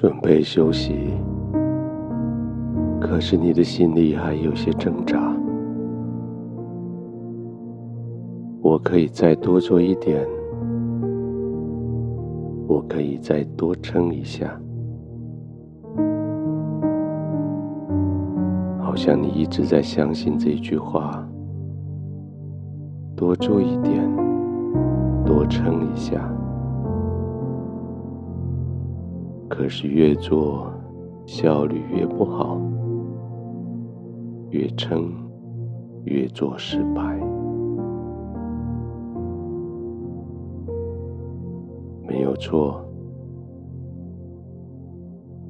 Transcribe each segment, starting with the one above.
准备休息，可是你的心里还有些挣扎。我可以再多做一点，我可以再多撑一下。好像你一直在相信这句话：多做一点，多撑一下。可是越做，效率越不好，越撑，越做失败。没有错，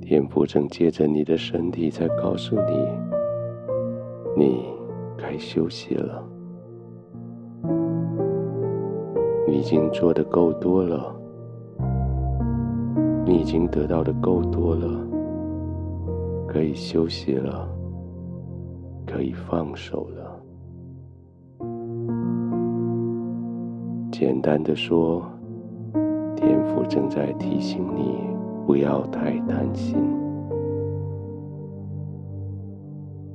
天父正借着你的身体在告诉你，你该休息了。你已经做得够多了。你已经得到的够多了，可以休息了，可以放手了。简单的说，天父正在提醒你不要太担心，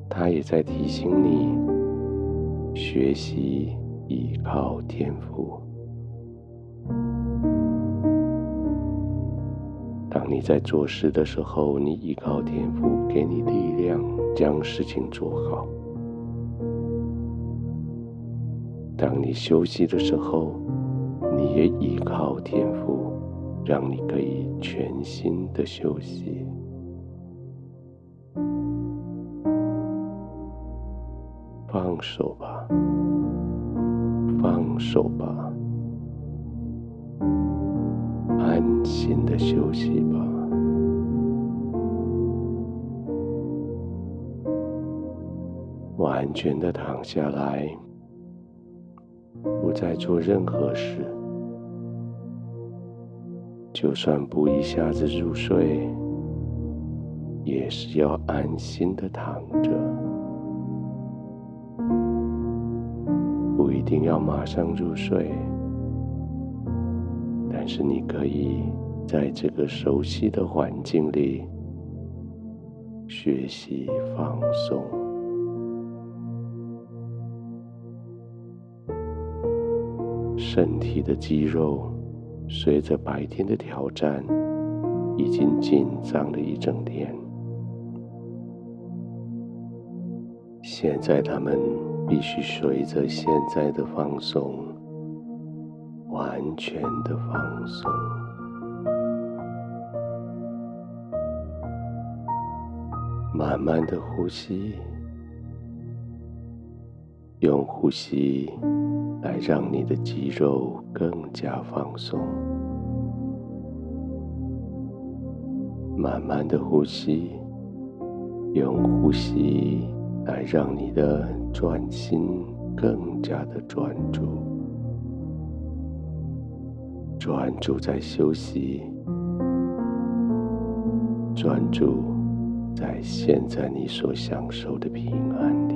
他也在提醒你学习依靠天父。当你在做事的时候，你依靠天赋给你力量，将事情做好；当你休息的时候，你也依靠天赋，让你可以全心的休息。放手吧，放手吧。心的休息吧，完全的躺下来，不再做任何事。就算不一下子入睡，也是要安心的躺着，不一定要马上入睡。但是你可以在这个熟悉的环境里学习放松，身体的肌肉随着白天的挑战已经紧张了一整天，现在他们必须随着现在的放松。完全的放松，慢慢的呼吸，用呼吸来让你的肌肉更加放松。慢慢的呼吸，用呼吸来让你的专心更加的专注。专注在休息，专注在现在你所享受的平安里，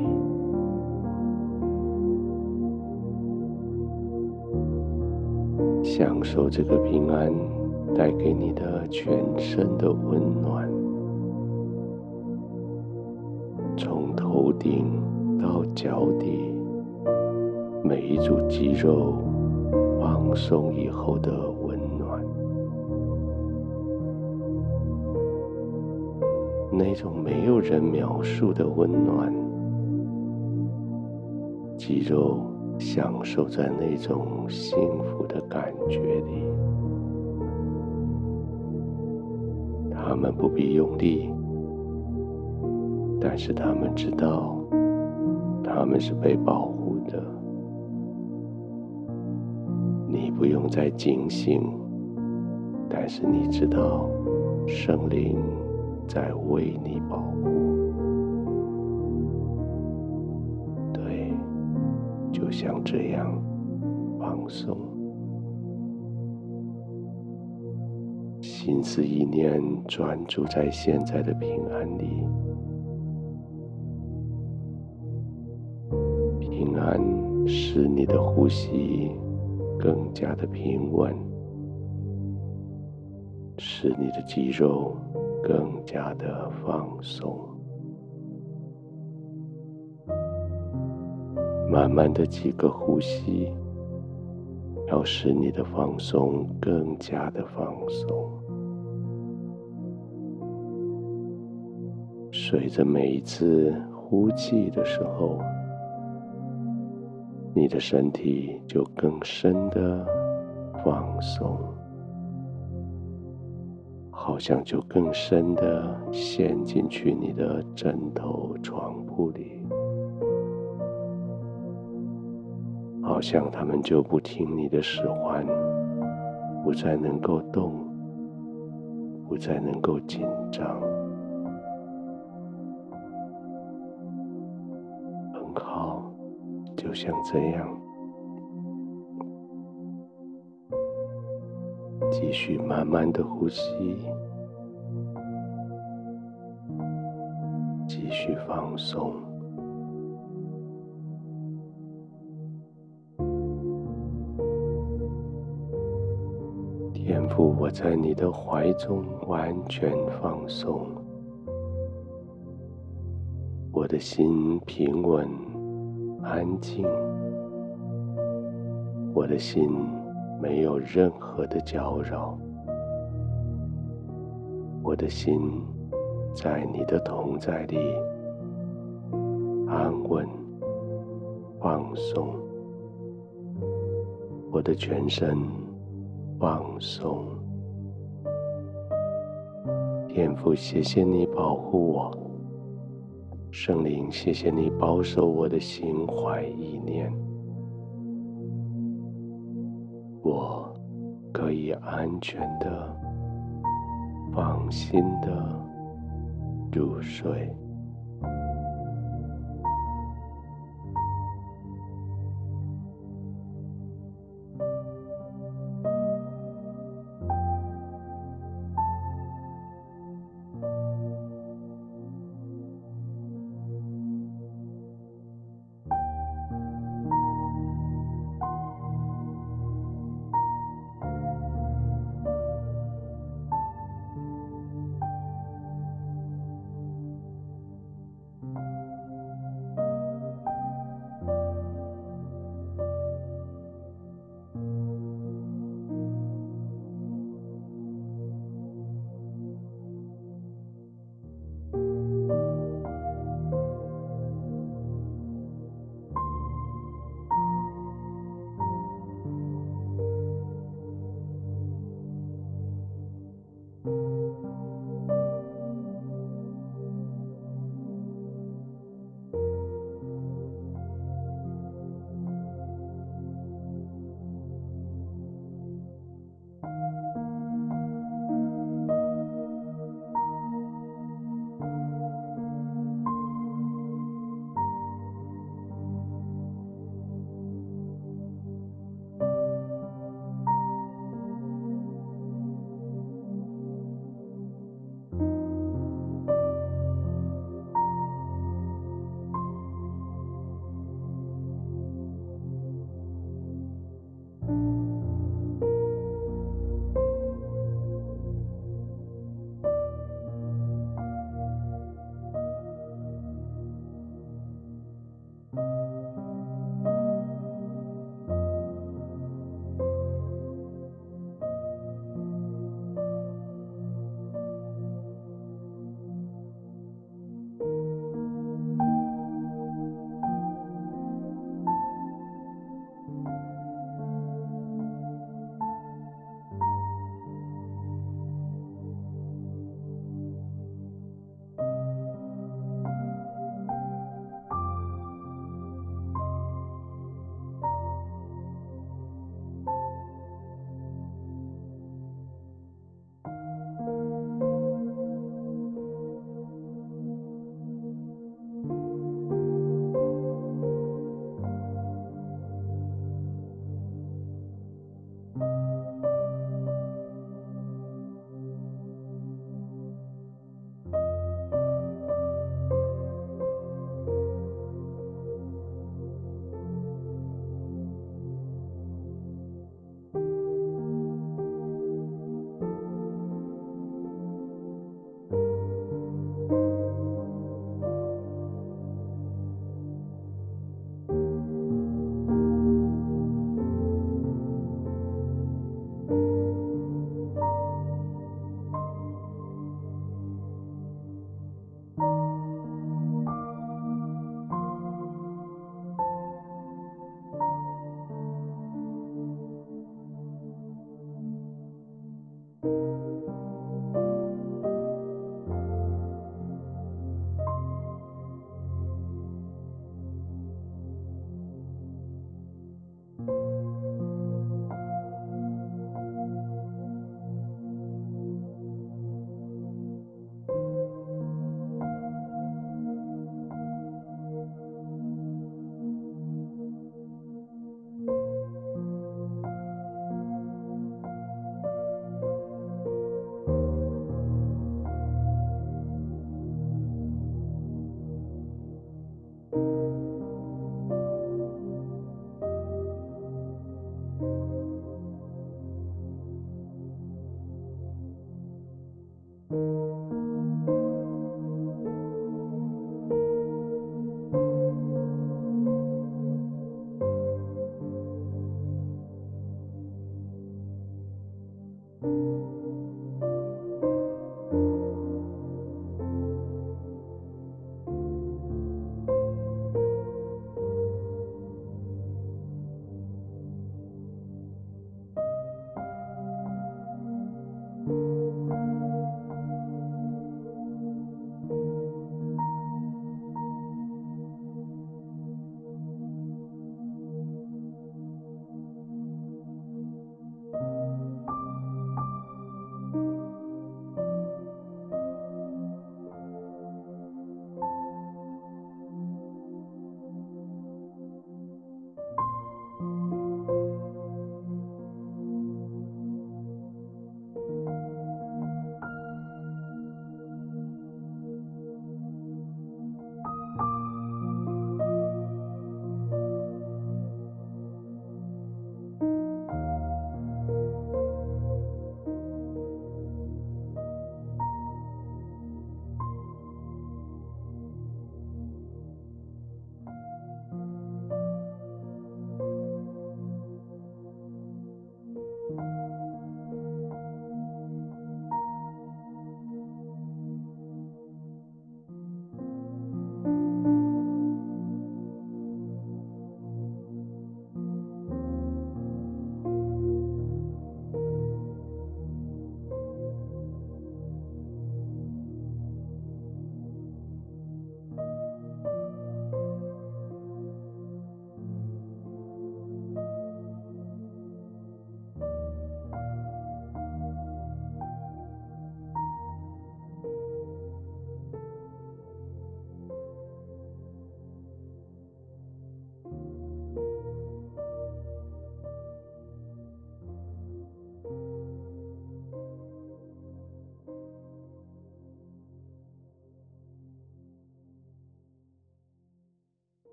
享受这个平安带给你的全身的温暖，从头顶到脚底，每一组肌肉。放松以后的那种没有人描述的温暖，肌肉享受在那种幸福的感觉里，他们不必用力，但是他们知道，他们是被保护的。你不用再警醒，但是你知道，圣灵在为你保护。对，就像这样放松，心思意念专注在现在的平安里，平安使你的呼吸。更加的平稳，使你的肌肉更加的放松。慢慢的几个呼吸，要使你的放松更加的放松。随着每一次呼气的时候，你的身体就更深的放松，好像就更深的陷进去你的枕头、床铺里，好像他们就不听你的使唤，不再能够动，不再能够紧张。很好就像这样，继续慢慢的呼吸，去放松。天赋，我在你的怀中完全放松，我的心平稳。安静，我的心没有任何的搅扰，我的心在你的同在里安稳放松，我的全身放松。天父，谢谢你保护我。圣灵，谢谢你保守我的心怀意念，我可以安全的、放心的入睡。